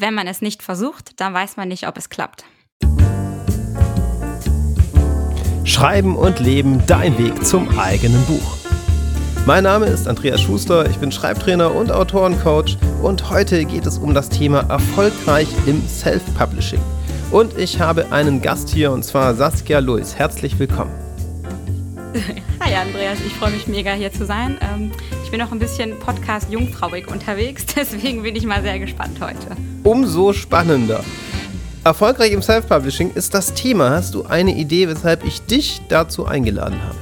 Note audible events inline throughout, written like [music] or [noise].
wenn man es nicht versucht, dann weiß man nicht, ob es klappt. Schreiben und Leben, dein Weg zum eigenen Buch. Mein Name ist Andreas Schuster, ich bin Schreibtrainer und Autorencoach und heute geht es um das Thema erfolgreich im Self-Publishing. Und ich habe einen Gast hier und zwar Saskia Luis. Herzlich willkommen. Hi Andreas, ich freue mich mega hier zu sein. Ich bin noch ein bisschen Podcast jungfrauig unterwegs, [laughs] deswegen bin ich mal sehr gespannt heute. Umso spannender. Erfolgreich im Self-Publishing ist das Thema. Hast du eine Idee, weshalb ich dich dazu eingeladen habe?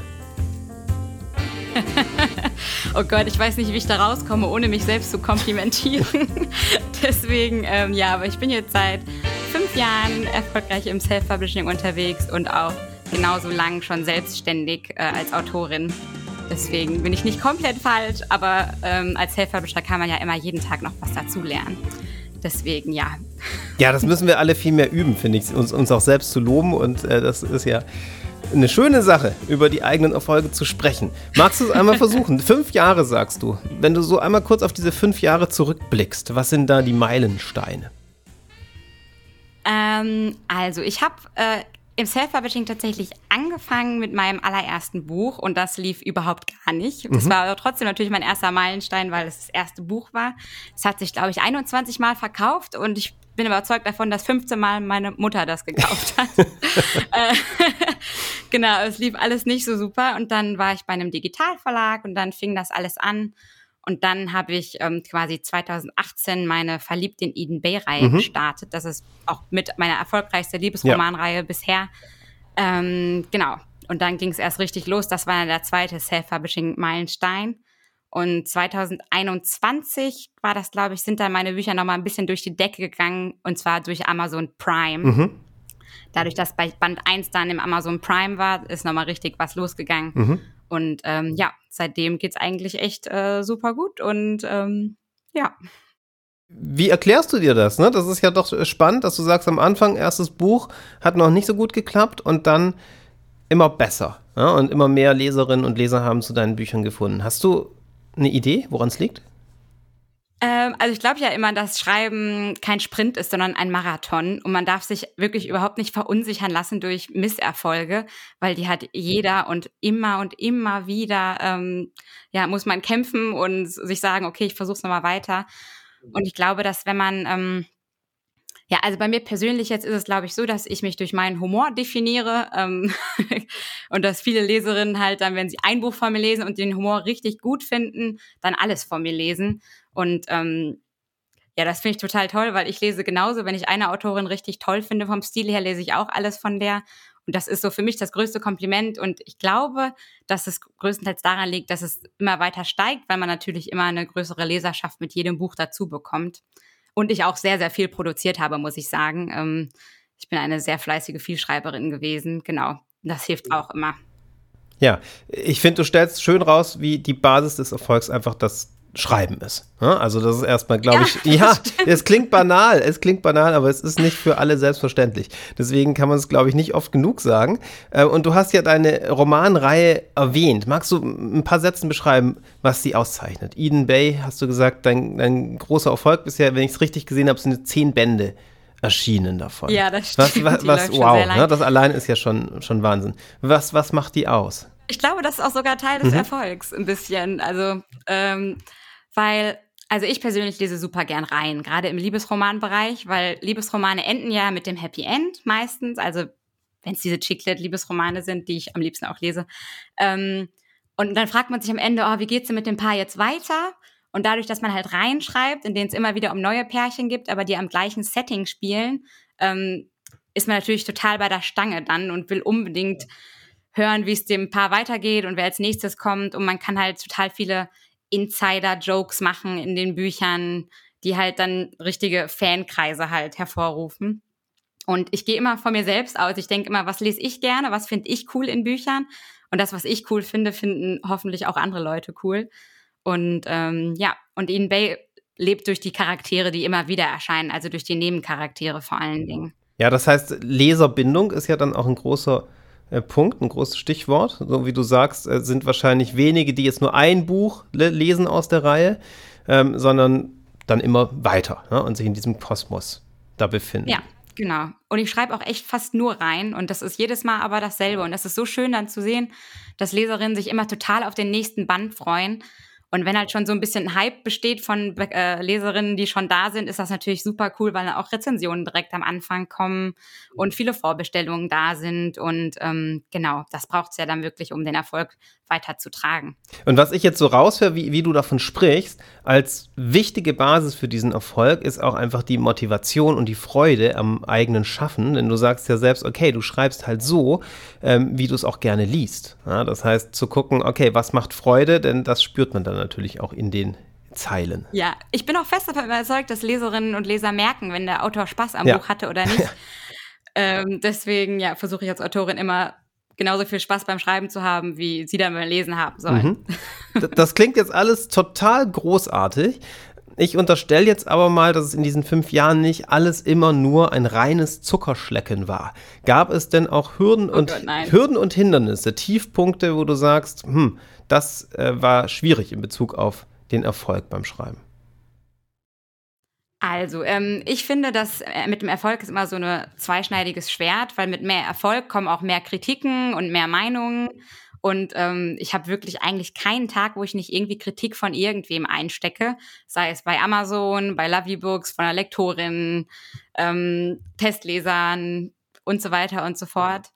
[laughs] oh Gott, ich weiß nicht, wie ich da rauskomme, ohne mich selbst zu komplimentieren. [laughs] Deswegen, ähm, ja, aber ich bin jetzt seit fünf Jahren erfolgreich im Self-Publishing unterwegs und auch genauso lang schon selbstständig äh, als Autorin. Deswegen bin ich nicht komplett falsch, aber ähm, als Self-Publisher kann man ja immer jeden Tag noch was dazu lernen. Deswegen ja. Ja, das müssen wir alle viel mehr üben, finde ich, uns, uns auch selbst zu loben. Und äh, das ist ja eine schöne Sache, über die eigenen Erfolge zu sprechen. Magst du es einmal [laughs] versuchen? fünf Jahre sagst du. Wenn du so einmal kurz auf diese fünf Jahre zurückblickst, was sind da die Meilensteine? Ähm, also, ich habe äh, im Self-Publishing tatsächlich angefangen mit meinem allerersten Buch und das lief überhaupt gar nicht. Das mhm. war aber trotzdem natürlich mein erster Meilenstein, weil es das erste Buch war. Es hat sich, glaube ich, 21 Mal verkauft und ich bin überzeugt davon, dass 15 Mal meine Mutter das gekauft hat. [laughs] [laughs] Äh, [laughs] genau, es lief alles nicht so super und dann war ich bei einem Digitalverlag und dann fing das alles an. Und dann habe ich ähm, quasi 2018 meine Verliebt in Eden Bay-Reihe mhm. gestartet. Das ist auch mit meiner erfolgreichste Liebesromanreihe ja. bisher. Ähm, genau. Und dann ging es erst richtig los. Das war der zweite Self-Publishing-Meilenstein. Und 2021 war das, glaube ich, sind dann meine Bücher nochmal ein bisschen durch die Decke gegangen. Und zwar durch Amazon Prime. Mhm. Dadurch, dass bei Band 1 dann im Amazon Prime war, ist nochmal richtig was losgegangen. Mhm. Und ähm, ja, seitdem geht es eigentlich echt äh, super gut und ähm, ja. Wie erklärst du dir das? Ne? Das ist ja doch spannend, dass du sagst, am Anfang, erstes Buch hat noch nicht so gut geklappt und dann immer besser. Ja? Und immer mehr Leserinnen und Leser haben zu deinen Büchern gefunden. Hast du eine Idee, woran es liegt? Ähm, also ich glaube ja immer, dass Schreiben kein Sprint ist, sondern ein Marathon. Und man darf sich wirklich überhaupt nicht verunsichern lassen durch Misserfolge, weil die hat jeder und immer und immer wieder, ähm, ja, muss man kämpfen und sich sagen, okay, ich versuche es nochmal weiter. Und ich glaube, dass wenn man ähm, ja, also bei mir persönlich jetzt ist es, glaube ich, so, dass ich mich durch meinen Humor definiere ähm, [laughs] und dass viele Leserinnen halt dann, wenn sie ein Buch von mir lesen und den Humor richtig gut finden, dann alles von mir lesen. Und ähm, ja, das finde ich total toll, weil ich lese genauso, wenn ich eine Autorin richtig toll finde vom Stil her, lese ich auch alles von der. Und das ist so für mich das größte Kompliment. Und ich glaube, dass es größtenteils daran liegt, dass es immer weiter steigt, weil man natürlich immer eine größere Leserschaft mit jedem Buch dazu bekommt. Und ich auch sehr, sehr viel produziert habe, muss ich sagen. Ähm, ich bin eine sehr fleißige Vielschreiberin gewesen. Genau. Das hilft auch immer. Ja, ich finde, du stellst schön raus, wie die Basis des Erfolgs einfach das Schreiben ist. Also das ist erstmal, glaube ich, [laughs] ja, es klingt banal, es klingt banal, aber es ist nicht für alle selbstverständlich. Deswegen kann man es, glaube ich, nicht oft genug sagen. Äh, und du hast ja deine Romanreihe erwähnt. Magst du ein paar Sätzen beschreiben, was sie auszeichnet? Eden Bay, hast du gesagt, dein, dein großer Erfolg bisher, wenn ich es richtig gesehen habe, sind zehn Bände erschienen davon. Ja, das stimmt. Was, was, was wow, ne, das allein ist ja schon, schon Wahnsinn. Was, was macht die aus? Ich glaube, das ist auch sogar Teil des mhm. Erfolgs, ein bisschen. Also, ähm, weil, also ich persönlich lese super gern rein, gerade im Liebesromanbereich, weil Liebesromane enden ja mit dem Happy End meistens, also wenn es diese Chiclet-Liebesromane sind, die ich am liebsten auch lese. Ähm, und dann fragt man sich am Ende, oh, wie geht's denn mit dem Paar jetzt weiter? Und dadurch, dass man halt reinschreibt, in denen es immer wieder um neue Pärchen gibt, aber die am gleichen Setting spielen, ähm, ist man natürlich total bei der Stange dann und will unbedingt hören, wie es dem Paar weitergeht und wer als nächstes kommt. Und man kann halt total viele Insider-Jokes machen in den Büchern, die halt dann richtige Fankreise halt hervorrufen. Und ich gehe immer von mir selbst aus. Ich denke immer, was lese ich gerne, was finde ich cool in Büchern? Und das, was ich cool finde, finden hoffentlich auch andere Leute cool. Und ähm, ja, und Ian Bay lebt durch die Charaktere, die immer wieder erscheinen, also durch die Nebencharaktere vor allen Dingen. Ja, das heißt, Leserbindung ist ja dann auch ein großer Punkt, ein großes Stichwort. So wie du sagst, äh, sind wahrscheinlich wenige, die jetzt nur ein Buch le lesen aus der Reihe, ähm, sondern dann immer weiter ne? und sich in diesem Kosmos da befinden. Ja, genau. Und ich schreibe auch echt fast nur rein und das ist jedes Mal aber dasselbe. Und das ist so schön dann zu sehen, dass Leserinnen sich immer total auf den nächsten Band freuen und wenn halt schon so ein bisschen Hype besteht von äh, Leserinnen, die schon da sind, ist das natürlich super cool, weil dann auch Rezensionen direkt am Anfang kommen und viele Vorbestellungen da sind. Und ähm, genau, das braucht es ja dann wirklich, um den Erfolg weiterzutragen. Und was ich jetzt so raushöre, wie, wie du davon sprichst, als wichtige Basis für diesen Erfolg ist auch einfach die Motivation und die Freude am eigenen Schaffen. Denn du sagst ja selbst, okay, du schreibst halt so, ähm, wie du es auch gerne liest. Ja, das heißt, zu gucken, okay, was macht Freude, denn das spürt man dann natürlich auch in den Zeilen. Ja, ich bin auch fest davon überzeugt, dass Leserinnen und Leser merken, wenn der Autor Spaß am ja. Buch hatte oder nicht. [laughs] ähm, deswegen ja, versuche ich als Autorin immer genauso viel Spaß beim Schreiben zu haben, wie sie dann beim Lesen haben sollen. Mhm. Das klingt jetzt alles total großartig. Ich unterstelle jetzt aber mal, dass es in diesen fünf Jahren nicht alles immer nur ein reines Zuckerschlecken war. Gab es denn auch Hürden, oh und, Gott, Hürden und Hindernisse, Tiefpunkte, wo du sagst, hm, das äh, war schwierig in Bezug auf den Erfolg beim Schreiben? Also, ähm, ich finde, dass äh, mit dem Erfolg ist immer so ein zweischneidiges Schwert, weil mit mehr Erfolg kommen auch mehr Kritiken und mehr Meinungen. Und ähm, ich habe wirklich eigentlich keinen Tag, wo ich nicht irgendwie Kritik von irgendwem einstecke, sei es bei Amazon, bei Lovely Books, von einer Lektorin, ähm, Testlesern und so weiter und so fort.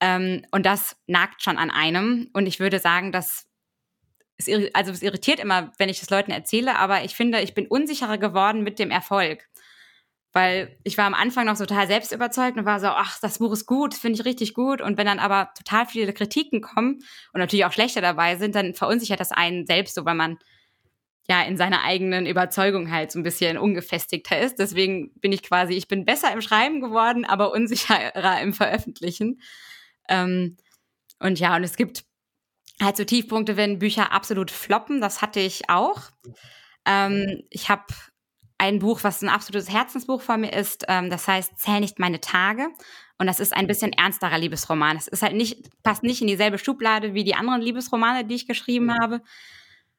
Ähm, und das nagt schon an einem. Und ich würde sagen, dass es, also es irritiert immer, wenn ich das Leuten erzähle, aber ich finde, ich bin unsicherer geworden mit dem Erfolg. Weil ich war am Anfang noch total selbstüberzeugt und war so, ach, das Buch ist gut, finde ich richtig gut. Und wenn dann aber total viele Kritiken kommen und natürlich auch schlechter dabei sind, dann verunsichert das einen selbst so, weil man ja in seiner eigenen Überzeugung halt so ein bisschen ungefestigter ist. Deswegen bin ich quasi, ich bin besser im Schreiben geworden, aber unsicherer im Veröffentlichen. Ähm, und ja, und es gibt halt so Tiefpunkte, wenn Bücher absolut floppen. Das hatte ich auch. Ähm, ich habe ein Buch, was ein absolutes Herzensbuch von mir ist. Ähm, das heißt Zähl nicht meine Tage. Und das ist ein bisschen ernsterer Liebesroman. Es ist halt nicht, passt nicht in dieselbe Schublade wie die anderen Liebesromane, die ich geschrieben habe.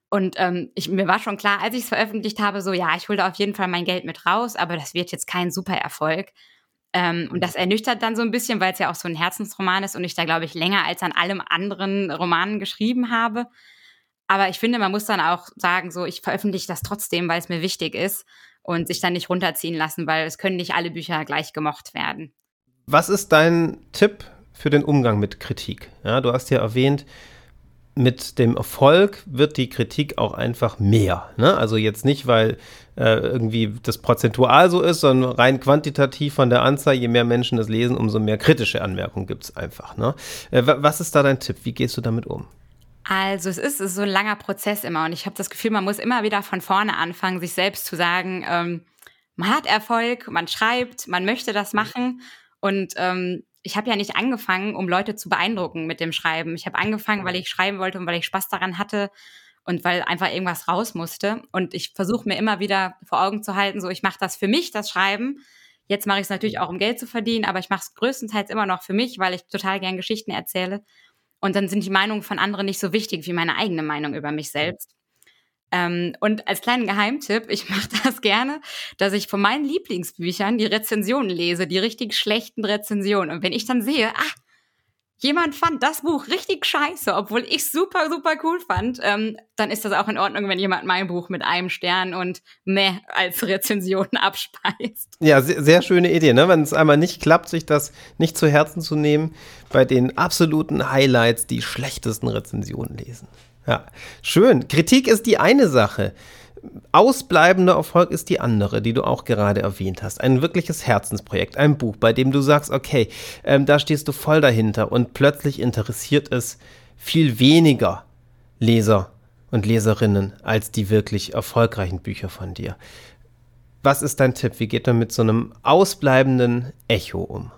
Und ähm, ich, mir war schon klar, als ich es veröffentlicht habe, so ja, ich hole da auf jeden Fall mein Geld mit raus, aber das wird jetzt kein super Erfolg. Ähm, und das ernüchtert dann so ein bisschen, weil es ja auch so ein Herzensroman ist und ich da, glaube ich, länger als an allem anderen Romanen geschrieben habe. Aber ich finde, man muss dann auch sagen, so, ich veröffentliche das trotzdem, weil es mir wichtig ist und sich dann nicht runterziehen lassen, weil es können nicht alle Bücher gleich gemocht werden. Was ist dein Tipp für den Umgang mit Kritik? Ja, du hast ja erwähnt, mit dem Erfolg wird die Kritik auch einfach mehr. Ne? Also jetzt nicht, weil äh, irgendwie das prozentual so ist, sondern rein quantitativ von der Anzahl, je mehr Menschen das lesen, umso mehr kritische Anmerkungen gibt es einfach. Ne? Äh, was ist da dein Tipp? Wie gehst du damit um? Also es ist, es ist so ein langer Prozess immer und ich habe das Gefühl, man muss immer wieder von vorne anfangen, sich selbst zu sagen, ähm, man hat Erfolg, man schreibt, man möchte das machen und ähm, ich habe ja nicht angefangen, um Leute zu beeindrucken mit dem Schreiben. Ich habe angefangen, weil ich schreiben wollte und weil ich Spaß daran hatte und weil einfach irgendwas raus musste. Und ich versuche mir immer wieder vor Augen zu halten, so ich mache das für mich, das Schreiben. Jetzt mache ich es natürlich auch, um Geld zu verdienen, aber ich mache es größtenteils immer noch für mich, weil ich total gern Geschichten erzähle. Und dann sind die Meinungen von anderen nicht so wichtig wie meine eigene Meinung über mich selbst. Ähm, und als kleinen Geheimtipp, ich mache [laughs] das gerne, dass ich von meinen Lieblingsbüchern die Rezensionen lese, die richtig schlechten Rezensionen. Und wenn ich dann sehe, ah, jemand fand das Buch richtig scheiße, obwohl ich super, super cool fand, ähm, dann ist das auch in Ordnung, wenn jemand mein Buch mit einem Stern und meh als [laughs] Rezension abspeist. Ja, sehr, sehr schöne Idee, ne? Wenn es einmal nicht klappt, sich das nicht zu Herzen zu nehmen, bei den absoluten Highlights die schlechtesten Rezensionen lesen. Ja, schön. Kritik ist die eine Sache. Ausbleibender Erfolg ist die andere, die du auch gerade erwähnt hast. Ein wirkliches Herzensprojekt, ein Buch, bei dem du sagst, okay, ähm, da stehst du voll dahinter und plötzlich interessiert es viel weniger Leser und Leserinnen als die wirklich erfolgreichen Bücher von dir. Was ist dein Tipp? Wie geht man mit so einem ausbleibenden Echo um?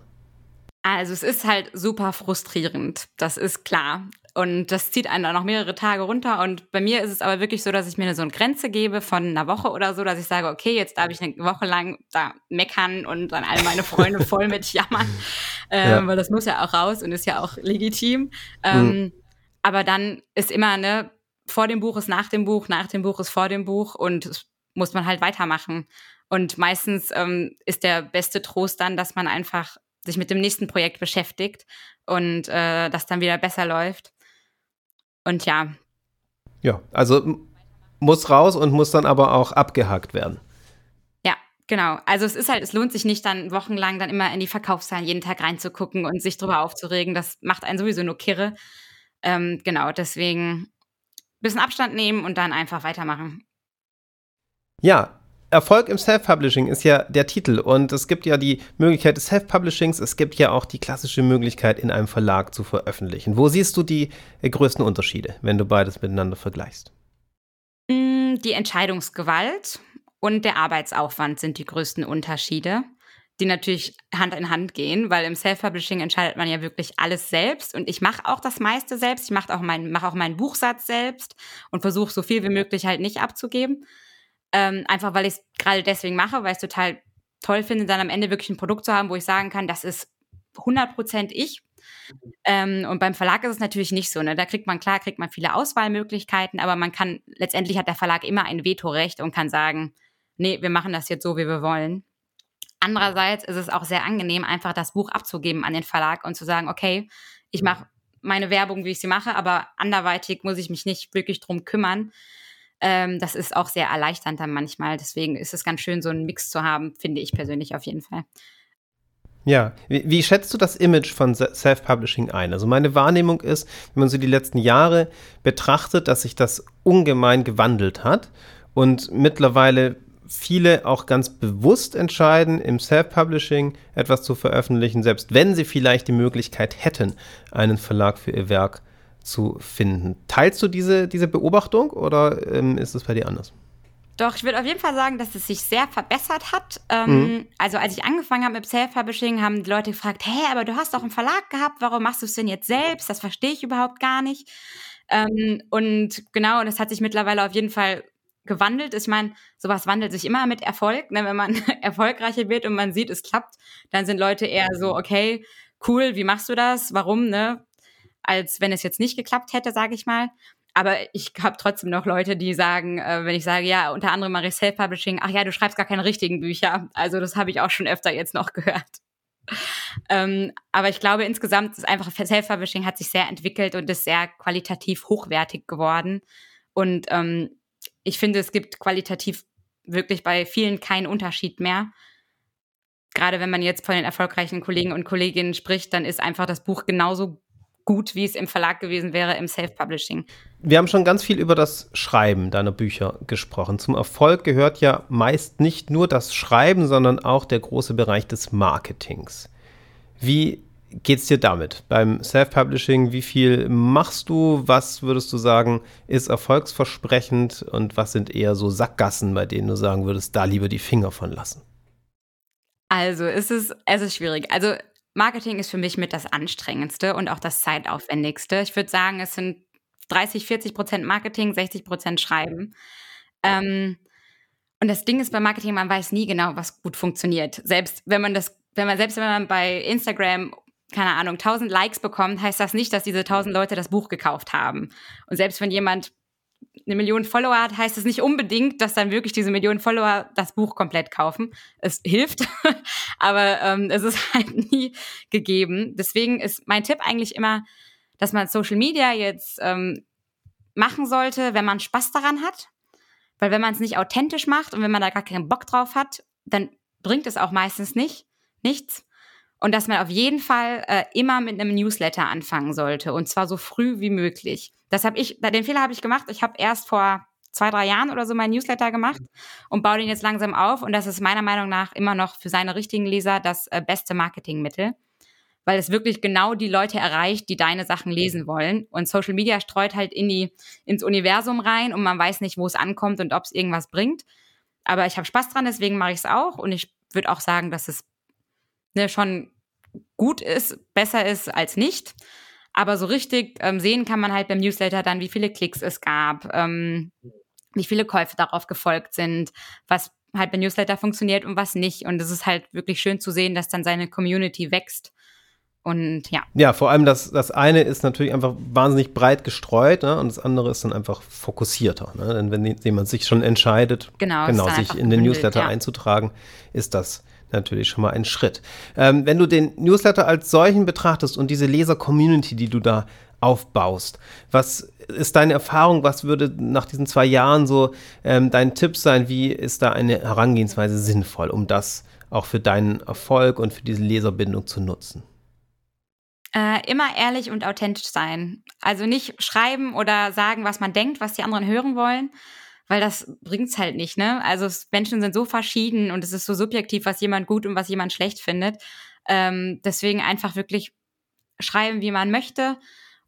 Also es ist halt super frustrierend, das ist klar. Und das zieht einen dann noch mehrere Tage runter. Und bei mir ist es aber wirklich so, dass ich mir so eine Grenze gebe von einer Woche oder so, dass ich sage, okay, jetzt darf ich eine Woche lang da meckern und dann all meine Freunde [laughs] voll mit jammern. Ähm, ja. Weil das muss ja auch raus und ist ja auch legitim. Ähm, mhm. Aber dann ist immer, ne, vor dem Buch ist nach dem Buch, nach dem Buch ist vor dem Buch und muss man halt weitermachen. Und meistens ähm, ist der beste Trost dann, dass man einfach sich mit dem nächsten Projekt beschäftigt und äh, das dann wieder besser läuft. Und ja. Ja, also muss raus und muss dann aber auch abgehakt werden. Ja, genau. Also es ist halt, es lohnt sich nicht dann wochenlang dann immer in die Verkaufszahlen jeden Tag reinzugucken und sich drüber aufzuregen. Das macht einen sowieso nur kirre. Ähm, genau, deswegen ein bisschen Abstand nehmen und dann einfach weitermachen. Ja, Erfolg im Self-Publishing ist ja der Titel und es gibt ja die Möglichkeit des Self-Publishings, es gibt ja auch die klassische Möglichkeit, in einem Verlag zu veröffentlichen. Wo siehst du die äh, größten Unterschiede, wenn du beides miteinander vergleichst? Mm, die Entscheidungsgewalt und der Arbeitsaufwand sind die größten Unterschiede, die natürlich Hand in Hand gehen, weil im Self-Publishing entscheidet man ja wirklich alles selbst und ich mache auch das meiste selbst. Ich mache auch, mein, mach auch meinen Buchsatz selbst und versuche so viel wie möglich halt nicht abzugeben. Ähm, einfach weil ich es gerade deswegen mache, weil ich es total toll finde, dann am Ende wirklich ein Produkt zu haben, wo ich sagen kann, das ist 100% ich. Ähm, und beim Verlag ist es natürlich nicht so. Ne? Da kriegt man, klar, kriegt man viele Auswahlmöglichkeiten, aber man kann, letztendlich hat der Verlag immer ein Vetorecht und kann sagen, nee, wir machen das jetzt so, wie wir wollen. Andererseits ist es auch sehr angenehm, einfach das Buch abzugeben an den Verlag und zu sagen, okay, ich mache meine Werbung, wie ich sie mache, aber anderweitig muss ich mich nicht wirklich drum kümmern. Ähm, das ist auch sehr erleichternd dann manchmal. Deswegen ist es ganz schön, so einen Mix zu haben, finde ich persönlich auf jeden Fall. Ja, wie, wie, schätzt du das Image von Self-Publishing ein? Also meine Wahrnehmung ist, wenn man so die letzten Jahre betrachtet, dass sich das ungemein gewandelt hat und mittlerweile viele auch ganz bewusst entscheiden, im Self-Publishing etwas zu veröffentlichen, selbst wenn sie vielleicht die Möglichkeit hätten, einen Verlag für ihr Werk zu finden. Teilst du diese, diese Beobachtung oder ähm, ist es bei dir anders? Doch, ich würde auf jeden Fall sagen, dass es sich sehr verbessert hat. Ähm, mhm. Also als ich angefangen habe mit Self-Publishing, haben die Leute gefragt, hey, aber du hast doch einen Verlag gehabt, warum machst du es denn jetzt selbst? Das verstehe ich überhaupt gar nicht. Ähm, und genau, das hat sich mittlerweile auf jeden Fall gewandelt. Ich meine, sowas wandelt sich immer mit Erfolg. Ne? Wenn man [laughs] erfolgreicher wird und man sieht, es klappt, dann sind Leute eher so, okay, cool, wie machst du das? Warum? Ne? Als wenn es jetzt nicht geklappt hätte, sage ich mal. Aber ich habe trotzdem noch Leute, die sagen, äh, wenn ich sage, ja, unter anderem mache ich Self-Publishing, ach ja, du schreibst gar keine richtigen Bücher. Also das habe ich auch schon öfter jetzt noch [laughs] gehört. ähm, aber ich glaube, insgesamt ist einfach Self-Publishing hat sich sehr entwickelt und ist sehr qualitativ hochwertig geworden. Und ähm, ich finde, es gibt qualitativ wirklich bei vielen keinen Unterschied mehr. Gerade wenn man jetzt von den erfolgreichen Kollegen und Kolleginnen spricht, dann ist einfach das Buch genauso gut, wie es im Verlag gewesen wäre, im Self-Publishing. Wir haben schon ganz viel über das Schreiben deiner Bücher gesprochen. Zum Erfolg gehört ja meist nicht nur das Schreiben, sondern auch der große Bereich des Marketings. Wie geht's dir damit beim Self-Publishing? Wie viel machst du? Was würdest du sagen, ist erfolgsversprechend und was sind eher so Sackgassen, bei denen du sagen würdest, da lieber die Finger von lassen? Also, es ist, es ist schwierig. Also, Marketing ist für mich mit das anstrengendste und auch das zeitaufwendigste. Ich würde sagen, es sind 30, 40 Prozent Marketing, 60 Prozent Schreiben. Ähm, und das Ding ist bei Marketing, man weiß nie genau, was gut funktioniert. Selbst wenn man das, wenn man, selbst wenn man bei Instagram keine Ahnung, 1000 Likes bekommt, heißt das nicht, dass diese 1000 Leute das Buch gekauft haben. Und selbst wenn jemand eine Million Follower hat, heißt es nicht unbedingt, dass dann wirklich diese Millionen Follower das Buch komplett kaufen. Es hilft, [laughs] aber ähm, es ist [laughs] halt nie gegeben. Deswegen ist mein Tipp eigentlich immer, dass man Social Media jetzt ähm, machen sollte, wenn man Spaß daran hat. Weil wenn man es nicht authentisch macht und wenn man da gar keinen Bock drauf hat, dann bringt es auch meistens nicht, nichts. Und dass man auf jeden Fall äh, immer mit einem Newsletter anfangen sollte und zwar so früh wie möglich. Das habe ich, den Fehler habe ich gemacht. Ich habe erst vor zwei, drei Jahren oder so meinen Newsletter gemacht und baue den jetzt langsam auf. Und das ist meiner Meinung nach immer noch für seine richtigen Leser das äh, beste Marketingmittel, weil es wirklich genau die Leute erreicht, die deine Sachen lesen wollen. Und Social Media streut halt in die, ins Universum rein und man weiß nicht, wo es ankommt und ob es irgendwas bringt. Aber ich habe Spaß dran, deswegen mache ich es auch. Und ich würde auch sagen, dass es ne, schon gut ist, besser ist als nicht. Aber so richtig ähm, sehen kann man halt beim Newsletter dann, wie viele Klicks es gab, ähm, wie viele Käufe darauf gefolgt sind, was halt beim Newsletter funktioniert und was nicht. Und es ist halt wirklich schön zu sehen, dass dann seine Community wächst. Und ja. Ja, vor allem das, das eine ist natürlich einfach wahnsinnig breit gestreut ne? und das andere ist dann einfach fokussierter. Ne? Denn wenn jemand sich schon entscheidet, genau, genau sich in den Newsletter ja. einzutragen, ist das natürlich schon mal ein Schritt. Ähm, wenn du den Newsletter als solchen betrachtest und diese Leser-Community, die du da aufbaust, was ist deine Erfahrung? Was würde nach diesen zwei Jahren so ähm, dein Tipp sein? Wie ist da eine Herangehensweise sinnvoll, um das auch für deinen Erfolg und für diese Leserbindung zu nutzen? Äh, immer ehrlich und authentisch sein. Also nicht schreiben oder sagen, was man denkt, was die anderen hören wollen, weil das bringt's halt nicht, ne? Also Menschen sind so verschieden und es ist so subjektiv, was jemand gut und was jemand schlecht findet. Ähm, deswegen einfach wirklich schreiben, wie man möchte.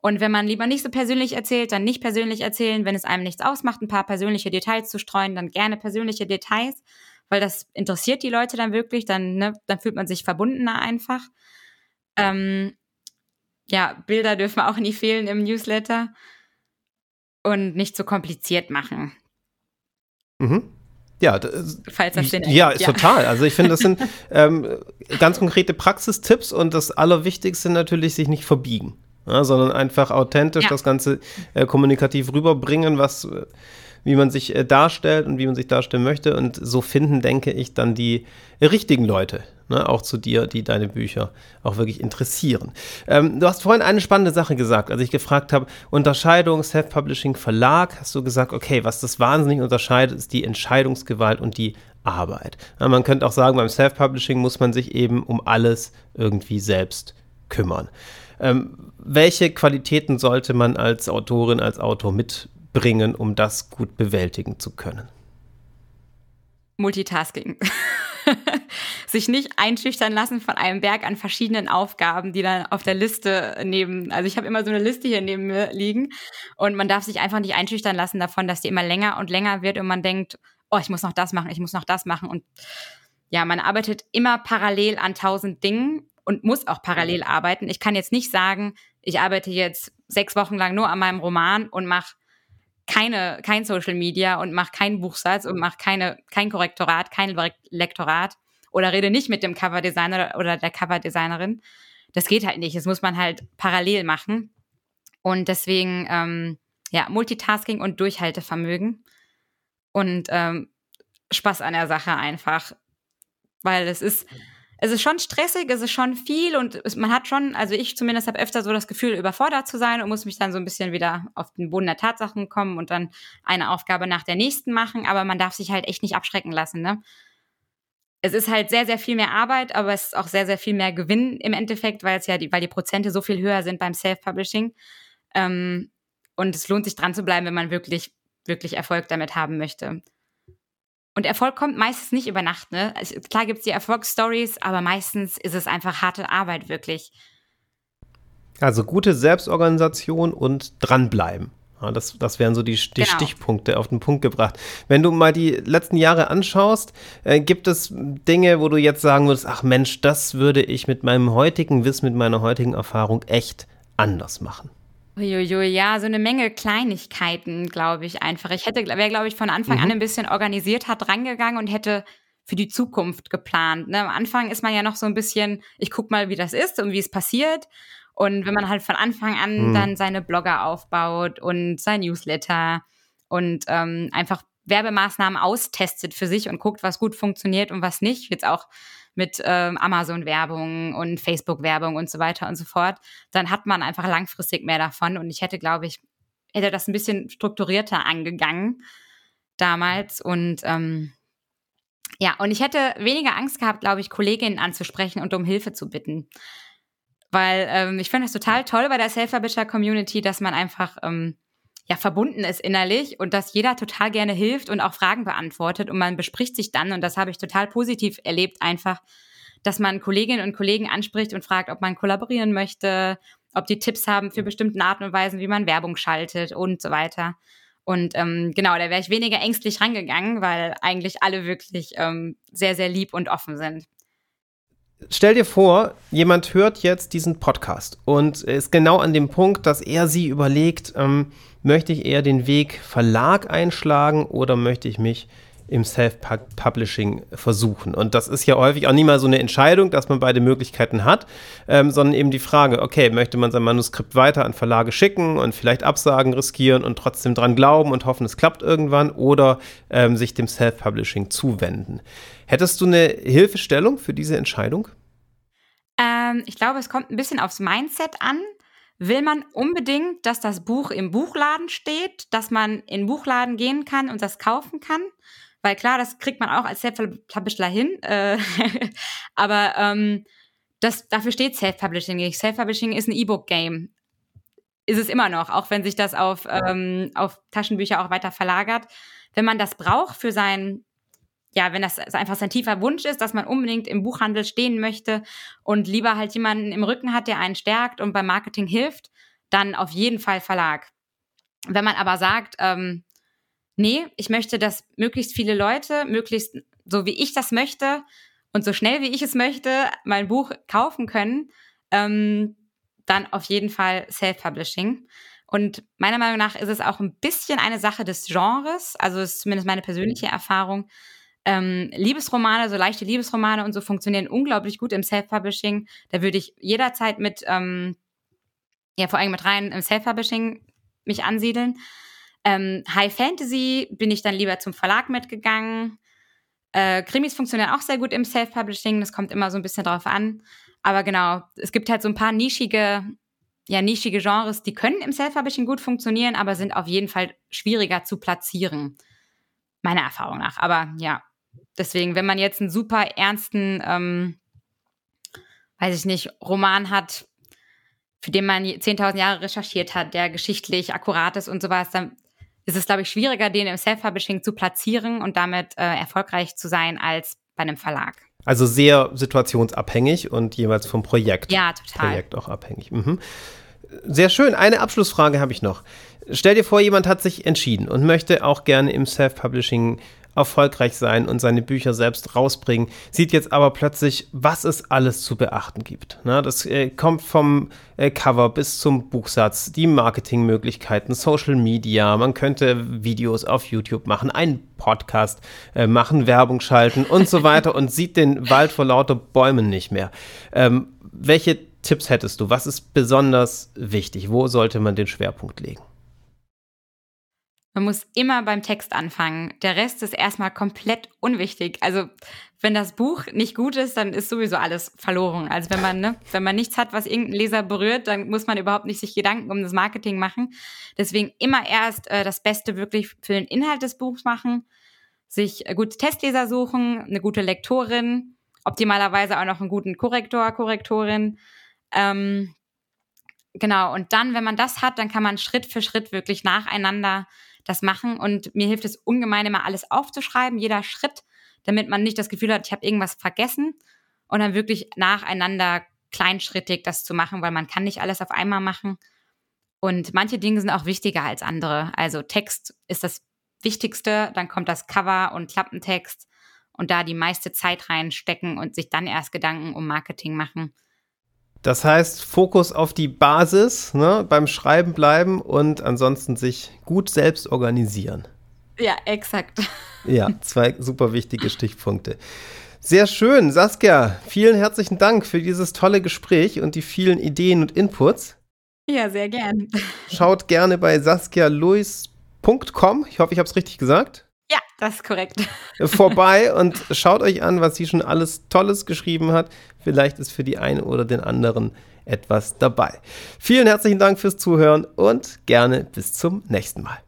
Und wenn man lieber nicht so persönlich erzählt, dann nicht persönlich erzählen. Wenn es einem nichts ausmacht, ein paar persönliche Details zu streuen, dann gerne persönliche Details, weil das interessiert die Leute dann wirklich. Dann, ne, dann fühlt man sich verbundener einfach. Ähm, ja, Bilder dürfen auch nie fehlen im Newsletter und nicht so kompliziert machen. Mhm. Ja, das, Falls das Sinn ja, ja, total. Also ich finde, das sind [laughs] ähm, ganz konkrete Praxistipps und das Allerwichtigste natürlich, sich nicht verbiegen, ja, sondern einfach authentisch ja. das Ganze äh, kommunikativ rüberbringen, was äh, wie man sich äh, darstellt und wie man sich darstellen möchte. Und so finden, denke ich, dann die richtigen Leute, ne, auch zu dir, die deine Bücher auch wirklich interessieren. Ähm, du hast vorhin eine spannende Sache gesagt, als ich gefragt habe, Unterscheidung Self-Publishing Verlag, hast du gesagt, okay, was das wahnsinnig unterscheidet, ist die Entscheidungsgewalt und die Arbeit. Ja, man könnte auch sagen, beim Self-Publishing muss man sich eben um alles irgendwie selbst kümmern. Ähm, welche Qualitäten sollte man als Autorin, als Autor mit bringen, um das gut bewältigen zu können? Multitasking. [laughs] Sich nicht einschüchtern lassen von einem Berg an verschiedenen Aufgaben, die dann auf der Liste neben, also ich habe immer so eine Liste hier neben mir liegen und man darf sich einfach nicht einschüchtern lassen davon, dass die immer länger und länger wird und man denkt, oh, ich muss noch das machen, ich muss noch das machen und ja, man arbeitet immer parallel an tausend Dingen und muss auch parallel arbeiten. Ich kann jetzt nicht sagen, ich arbeite jetzt sechs Wochen lang nur an meinem Roman und mache keine, kein Social Media und mach keinen Buchsatz und mach keine, kein Korrektorat, kein Lektorat oder rede nicht mit dem Coverdesigner oder der Coverdesignerin. Das geht halt nicht. Das muss man halt parallel machen. Und deswegen, ähm, ja, Multitasking und Durchhaltevermögen und ähm, Spaß an der Sache einfach. Weil es ist, es ist schon stressig, es ist schon viel und man hat schon, also ich zumindest habe öfter so das Gefühl, überfordert zu sein und muss mich dann so ein bisschen wieder auf den Boden der Tatsachen kommen und dann eine Aufgabe nach der nächsten machen, aber man darf sich halt echt nicht abschrecken lassen, ne? Es ist halt sehr, sehr viel mehr Arbeit, aber es ist auch sehr, sehr viel mehr Gewinn im Endeffekt, weil es ja die, weil die Prozente so viel höher sind beim Self-Publishing. Ähm, und es lohnt sich dran zu bleiben, wenn man wirklich, wirklich Erfolg damit haben möchte. Und Erfolg kommt meistens nicht über Nacht, ne? Also klar gibt es die Erfolgsstories, aber meistens ist es einfach harte Arbeit, wirklich. Also gute Selbstorganisation und dranbleiben. Ja, das, das wären so die, die genau. Stichpunkte auf den Punkt gebracht. Wenn du mal die letzten Jahre anschaust, äh, gibt es Dinge, wo du jetzt sagen würdest, ach Mensch, das würde ich mit meinem heutigen Wissen, mit meiner heutigen Erfahrung echt anders machen? Uiuiui, ja, so eine Menge Kleinigkeiten, glaube ich einfach. Ich hätte, wäre, glaube ich, von Anfang mhm. an ein bisschen organisiert hat rangegangen und hätte für die Zukunft geplant. Ne? Am Anfang ist man ja noch so ein bisschen, ich guck mal, wie das ist und wie es passiert. Und wenn man halt von Anfang an mhm. dann seine Blogger aufbaut und sein Newsletter und ähm, einfach Werbemaßnahmen austestet für sich und guckt, was gut funktioniert und was nicht, jetzt auch mit ähm, Amazon-Werbung und Facebook-Werbung und so weiter und so fort, dann hat man einfach langfristig mehr davon. Und ich hätte, glaube ich, hätte das ein bisschen strukturierter angegangen damals. Und ähm, ja, und ich hätte weniger Angst gehabt, glaube ich, Kolleginnen anzusprechen und um Hilfe zu bitten. Weil ähm, ich finde das total toll bei der Self-Publisher-Community, dass man einfach ähm, ja verbunden ist innerlich und dass jeder total gerne hilft und auch Fragen beantwortet und man bespricht sich dann und das habe ich total positiv erlebt einfach, dass man Kolleginnen und Kollegen anspricht und fragt, ob man kollaborieren möchte, ob die Tipps haben für bestimmte Arten und Weisen, wie man Werbung schaltet und so weiter. Und ähm, genau, da wäre ich weniger ängstlich rangegangen, weil eigentlich alle wirklich ähm, sehr, sehr lieb und offen sind. Stell dir vor, jemand hört jetzt diesen Podcast und ist genau an dem Punkt, dass er sie überlegt, ähm, möchte ich eher den Weg Verlag einschlagen oder möchte ich mich im Self-Publishing versuchen. Und das ist ja häufig auch nie mal so eine Entscheidung, dass man beide Möglichkeiten hat, ähm, sondern eben die Frage, okay, möchte man sein Manuskript weiter an Verlage schicken und vielleicht Absagen riskieren und trotzdem dran glauben und hoffen, es klappt irgendwann oder ähm, sich dem Self-Publishing zuwenden. Hättest du eine Hilfestellung für diese Entscheidung? Ähm, ich glaube, es kommt ein bisschen aufs Mindset an. Will man unbedingt, dass das Buch im Buchladen steht, dass man in den Buchladen gehen kann und das kaufen kann? Weil klar, das kriegt man auch als Self-Publisher hin. Äh, [laughs] aber ähm, das, dafür steht Self-Publishing nicht. Self-Publishing ist ein E-Book-Game. Ist es immer noch, auch wenn sich das auf, ähm, auf Taschenbücher auch weiter verlagert. Wenn man das braucht für sein ja, wenn das einfach sein tiefer Wunsch ist, dass man unbedingt im Buchhandel stehen möchte und lieber halt jemanden im Rücken hat, der einen stärkt und beim Marketing hilft, dann auf jeden Fall Verlag. Wenn man aber sagt, ähm, nee, ich möchte, dass möglichst viele Leute, möglichst so wie ich das möchte und so schnell wie ich es möchte, mein Buch kaufen können, ähm, dann auf jeden Fall Self-Publishing. Und meiner Meinung nach ist es auch ein bisschen eine Sache des Genres, also ist zumindest meine persönliche Erfahrung, ähm, Liebesromane, so leichte Liebesromane und so funktionieren unglaublich gut im Self-Publishing. Da würde ich jederzeit mit, ähm, ja, vor allem mit rein im Self-Publishing mich ansiedeln. Ähm, High Fantasy bin ich dann lieber zum Verlag mitgegangen. Äh, Krimis funktionieren auch sehr gut im Self-Publishing, das kommt immer so ein bisschen drauf an. Aber genau, es gibt halt so ein paar nischige, ja, nischige Genres, die können im Self-Publishing gut funktionieren, aber sind auf jeden Fall schwieriger zu platzieren. Meiner Erfahrung nach. Aber ja, deswegen, wenn man jetzt einen super ernsten, ähm, weiß ich nicht, Roman hat, für den man 10.000 Jahre recherchiert hat, der geschichtlich akkurat ist und sowas, dann ist es, glaube ich, schwieriger, den im Self-Publishing zu platzieren und damit äh, erfolgreich zu sein als bei einem Verlag. Also sehr situationsabhängig und jeweils vom Projekt. Ja, total. Projekt auch abhängig. Mhm. Sehr schön. Eine Abschlussfrage habe ich noch. Stell dir vor, jemand hat sich entschieden und möchte auch gerne im Self-Publishing erfolgreich sein und seine Bücher selbst rausbringen, sieht jetzt aber plötzlich, was es alles zu beachten gibt. Na, das äh, kommt vom äh, Cover bis zum Buchsatz, die Marketingmöglichkeiten, Social Media, man könnte Videos auf YouTube machen, einen Podcast äh, machen, Werbung schalten und so weiter [laughs] und sieht den Wald vor lauter Bäumen nicht mehr. Ähm, welche Tipps hättest du? Was ist besonders wichtig? Wo sollte man den Schwerpunkt legen? Man muss immer beim Text anfangen. Der Rest ist erstmal komplett unwichtig. Also, wenn das Buch nicht gut ist, dann ist sowieso alles verloren. Also, wenn man, ne, wenn man nichts hat, was irgendein Leser berührt, dann muss man überhaupt nicht sich Gedanken um das Marketing machen. Deswegen immer erst äh, das Beste wirklich für den Inhalt des Buchs machen, sich äh, gute Testleser suchen, eine gute Lektorin, optimalerweise auch noch einen guten Korrektor, Korrektorin. Ähm, genau, und dann, wenn man das hat, dann kann man Schritt für Schritt wirklich nacheinander das machen. Und mir hilft es ungemein, immer alles aufzuschreiben, jeder Schritt, damit man nicht das Gefühl hat, ich habe irgendwas vergessen und dann wirklich nacheinander kleinschrittig das zu machen, weil man kann nicht alles auf einmal machen. Und manche Dinge sind auch wichtiger als andere. Also Text ist das Wichtigste, dann kommt das Cover und Klappentext und da die meiste Zeit reinstecken und sich dann erst Gedanken um Marketing machen. Das heißt, Fokus auf die Basis, ne, beim Schreiben bleiben und ansonsten sich gut selbst organisieren. Ja, exakt. [laughs] Ja, zwei super wichtige Stichpunkte. Sehr schön, Saskia. Vielen herzlichen Dank für dieses tolle Gespräch und die vielen Ideen und Inputs. Ja, sehr gern. [laughs] Schaut gerne bei saskialuis.com. Ich hoffe, ich habe es richtig gesagt. Ja, das ist korrekt. [laughs] Vorbei und schaut euch an, was sie schon alles Tolles geschrieben hat. Vielleicht ist für die einen oder den anderen etwas dabei. Vielen herzlichen Dank fürs Zuhören und gerne bis zum nächsten Mal.